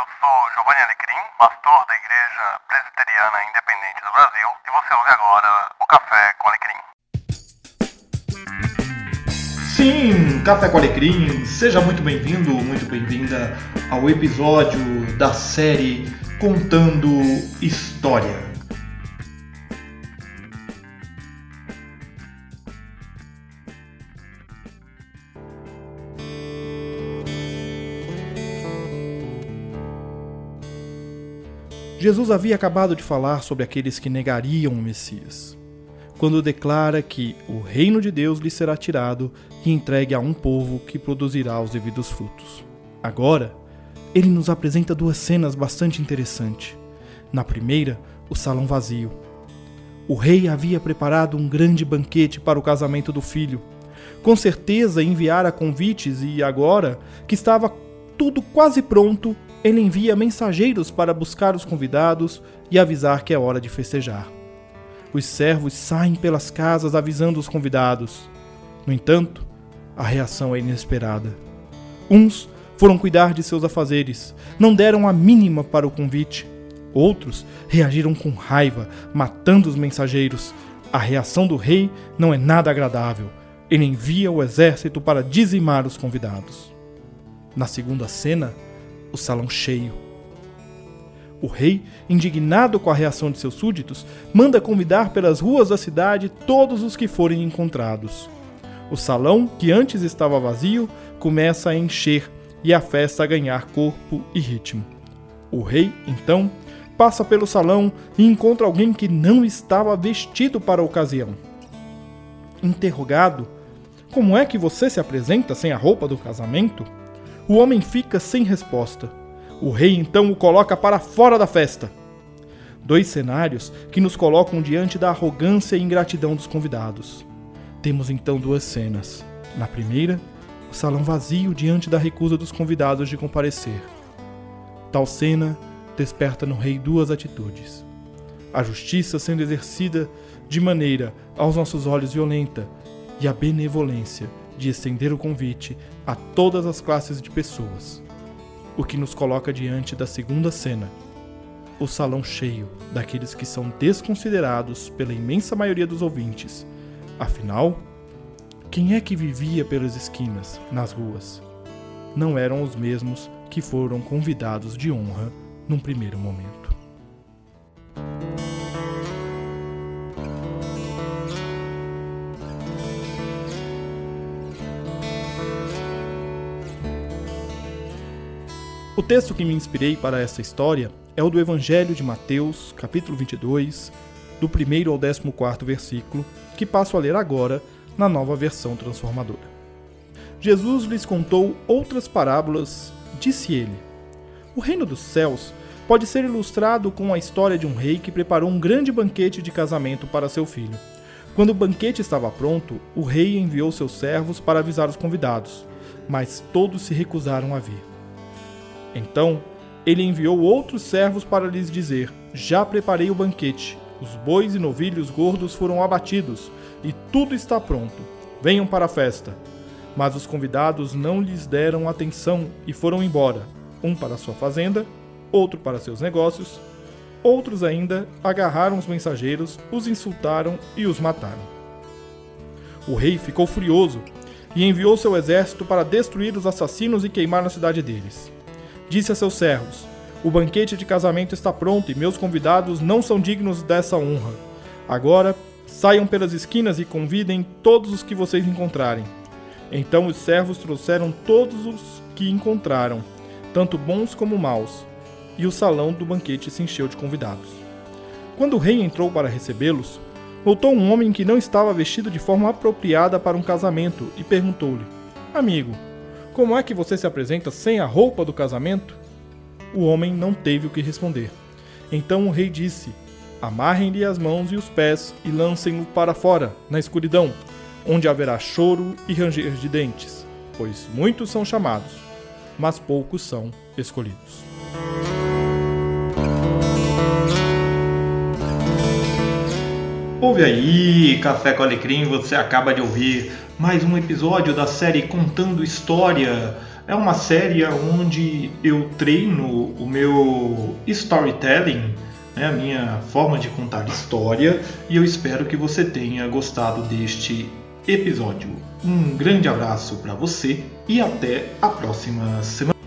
eu sou Giovanni Alecrim, pastor da Igreja Presbiteriana Independente do Brasil, e você ouve agora o Café com Alecrim. Sim, Café com Alecrim, seja muito bem-vindo, muito bem-vinda ao episódio da série Contando História. Jesus havia acabado de falar sobre aqueles que negariam o Messias, quando declara que o reino de Deus lhe será tirado e entregue a um povo que produzirá os devidos frutos. Agora, ele nos apresenta duas cenas bastante interessantes. Na primeira, o salão vazio. O rei havia preparado um grande banquete para o casamento do filho. Com certeza enviara convites e agora, que estava tudo quase pronto, ele envia mensageiros para buscar os convidados e avisar que é hora de festejar. Os servos saem pelas casas avisando os convidados. No entanto, a reação é inesperada. Uns foram cuidar de seus afazeres, não deram a mínima para o convite. Outros reagiram com raiva, matando os mensageiros. A reação do rei não é nada agradável. Ele envia o exército para dizimar os convidados. Na segunda cena, o salão cheio. O rei, indignado com a reação de seus súditos, manda convidar pelas ruas da cidade todos os que forem encontrados. O salão, que antes estava vazio, começa a encher e a festa a ganhar corpo e ritmo. O rei, então, passa pelo salão e encontra alguém que não estava vestido para a ocasião. Interrogado, como é que você se apresenta sem a roupa do casamento? O homem fica sem resposta. O rei então o coloca para fora da festa. Dois cenários que nos colocam diante da arrogância e ingratidão dos convidados. Temos então duas cenas. Na primeira, o salão vazio diante da recusa dos convidados de comparecer. Tal cena desperta no rei duas atitudes: a justiça sendo exercida de maneira, aos nossos olhos, violenta, e a benevolência de estender o convite a todas as classes de pessoas. O que nos coloca diante da segunda cena, o salão cheio daqueles que são desconsiderados pela imensa maioria dos ouvintes. Afinal, quem é que vivia pelas esquinas, nas ruas? Não eram os mesmos que foram convidados de honra num primeiro momento. O texto que me inspirei para essa história é o do Evangelho de Mateus, capítulo 22, do 1 ao 14 versículo, que passo a ler agora na nova versão transformadora. Jesus lhes contou outras parábolas, disse ele: O reino dos céus pode ser ilustrado com a história de um rei que preparou um grande banquete de casamento para seu filho. Quando o banquete estava pronto, o rei enviou seus servos para avisar os convidados, mas todos se recusaram a vir. Então ele enviou outros servos para lhes dizer: Já preparei o banquete, os bois e novilhos gordos foram abatidos, e tudo está pronto. Venham para a festa. Mas os convidados não lhes deram atenção e foram embora, um para sua fazenda, outro para seus negócios. Outros ainda agarraram os mensageiros, os insultaram e os mataram. O rei ficou furioso e enviou seu exército para destruir os assassinos e queimar a cidade deles disse a seus servos: O banquete de casamento está pronto e meus convidados não são dignos dessa honra. Agora, saiam pelas esquinas e convidem todos os que vocês encontrarem. Então os servos trouxeram todos os que encontraram, tanto bons como maus, e o salão do banquete se encheu de convidados. Quando o rei entrou para recebê-los, notou um homem que não estava vestido de forma apropriada para um casamento e perguntou-lhe: Amigo, como é que você se apresenta sem a roupa do casamento? O homem não teve o que responder. Então o rei disse: Amarrem-lhe as mãos e os pés e lancem-no para fora, na escuridão, onde haverá choro e ranger de dentes, pois muitos são chamados, mas poucos são escolhidos. Ouve aí, Café com Alecrim, você acaba de ouvir mais um episódio da série Contando História, é uma série onde eu treino o meu storytelling, né, a minha forma de contar história, e eu espero que você tenha gostado deste episódio. Um grande abraço para você e até a próxima semana.